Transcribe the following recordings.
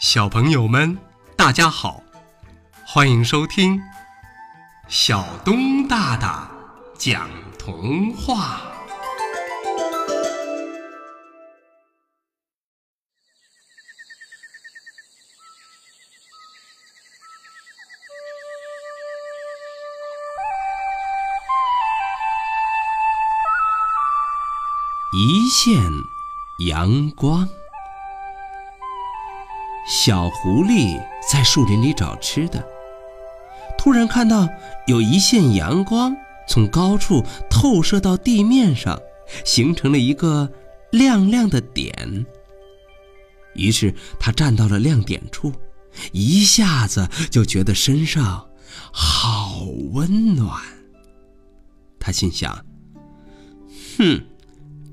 小朋友们，大家好，欢迎收听小东大大讲童话。一线阳光。小狐狸在树林里找吃的，突然看到有一线阳光从高处透射到地面上，形成了一个亮亮的点。于是他站到了亮点处，一下子就觉得身上好温暖。他心想：“哼，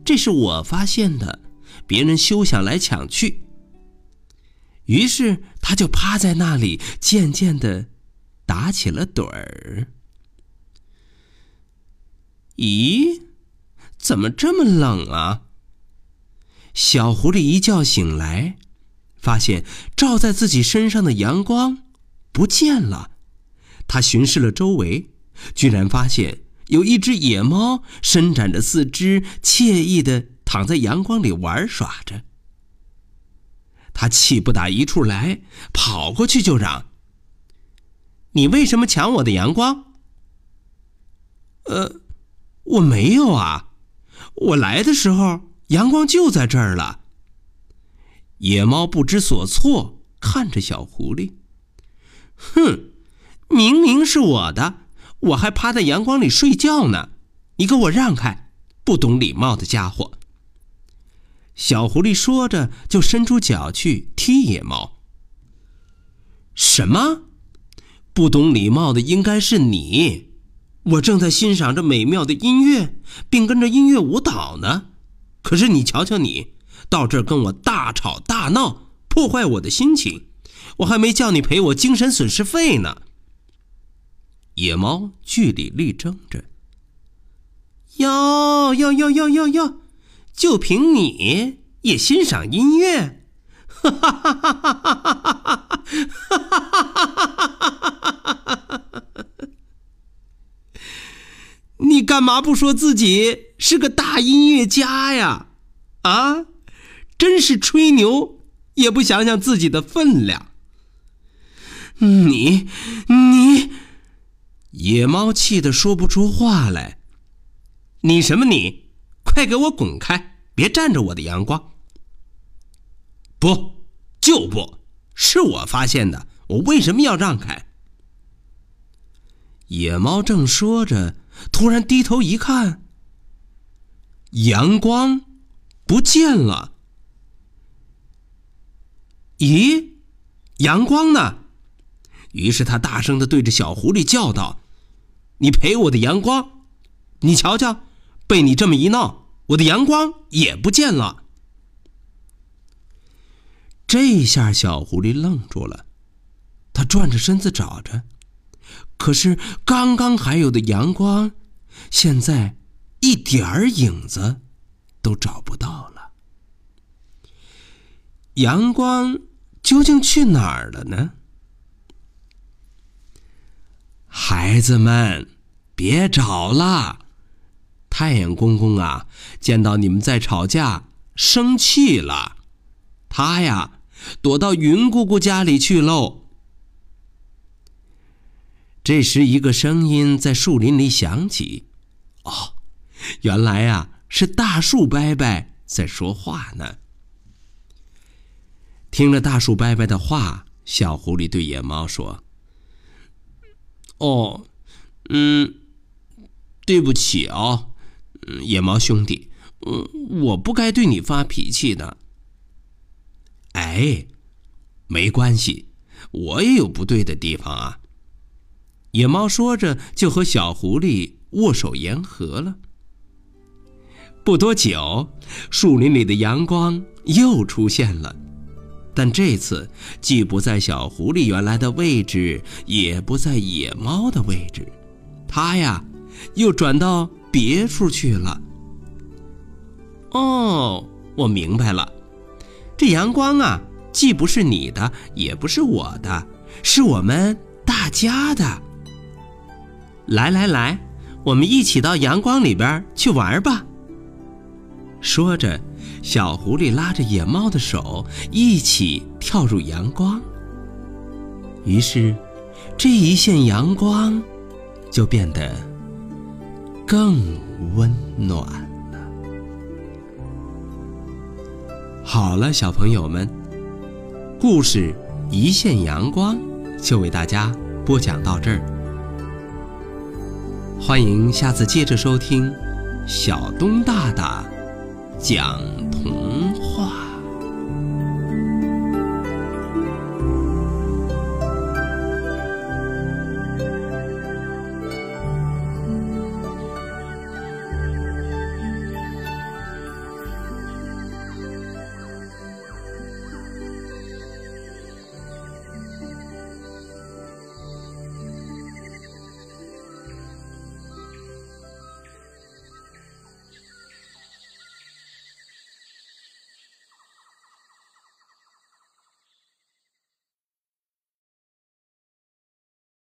这是我发现的，别人休想来抢去。”于是他就趴在那里，渐渐的打起了盹儿。咦，怎么这么冷啊？小狐狸一觉醒来，发现照在自己身上的阳光不见了。他巡视了周围，居然发现有一只野猫伸展着四肢，惬意的躺在阳光里玩耍着。他气不打一处来，跑过去就嚷：“你为什么抢我的阳光？”“呃，我没有啊，我来的时候阳光就在这儿了。”野猫不知所措，看着小狐狸：“哼，明明是我的，我还趴在阳光里睡觉呢！你给我让开，不懂礼貌的家伙！”小狐狸说着，就伸出脚去踢野猫。什么？不懂礼貌的应该是你！我正在欣赏着美妙的音乐，并跟着音乐舞蹈呢。可是你瞧瞧你，到这儿跟我大吵大闹，破坏我的心情。我还没叫你赔我精神损失费呢。野猫据理力争着。哟哟哟哟哟哟！就凭你也欣赏音乐？哈哈哈哈哈哈哈哈！你干嘛不说自己是个大音乐家呀？啊，真是吹牛也不想想自己的分量。你你，野猫气得说不出话来。你什么你？快给我滚开！别占着我的阳光！不，就不是我发现的，我为什么要让开？野猫正说着，突然低头一看，阳光不见了。咦，阳光呢？于是他大声的对着小狐狸叫道：“你赔我的阳光！你瞧瞧，被你这么一闹。”我的阳光也不见了。这下小狐狸愣住了，他转着身子找着，可是刚刚还有的阳光，现在一点儿影子都找不到了。阳光究竟去哪儿了呢？孩子们，别找了。太阳公公啊，见到你们在吵架，生气了。他呀，躲到云姑姑家里去喽。这时，一个声音在树林里响起：“哦，原来呀，是大树伯伯在说话呢。”听了大树伯伯的话，小狐狸对野猫说：“哦，嗯，对不起啊。”野猫兄弟，嗯，我不该对你发脾气的。哎，没关系，我也有不对的地方啊。野猫说着，就和小狐狸握手言和了。不多久，树林里的阳光又出现了，但这次既不在小狐狸原来的位置，也不在野猫的位置，它呀，又转到。别处去了。哦，我明白了，这阳光啊，既不是你的，也不是我的，是我们大家的。来来来，我们一起到阳光里边去玩吧。说着，小狐狸拉着野猫的手，一起跳入阳光。于是，这一线阳光就变得更温暖了。好了，小朋友们。故事《一线阳光》就为大家播讲到这儿，欢迎下次接着收听小东大大讲。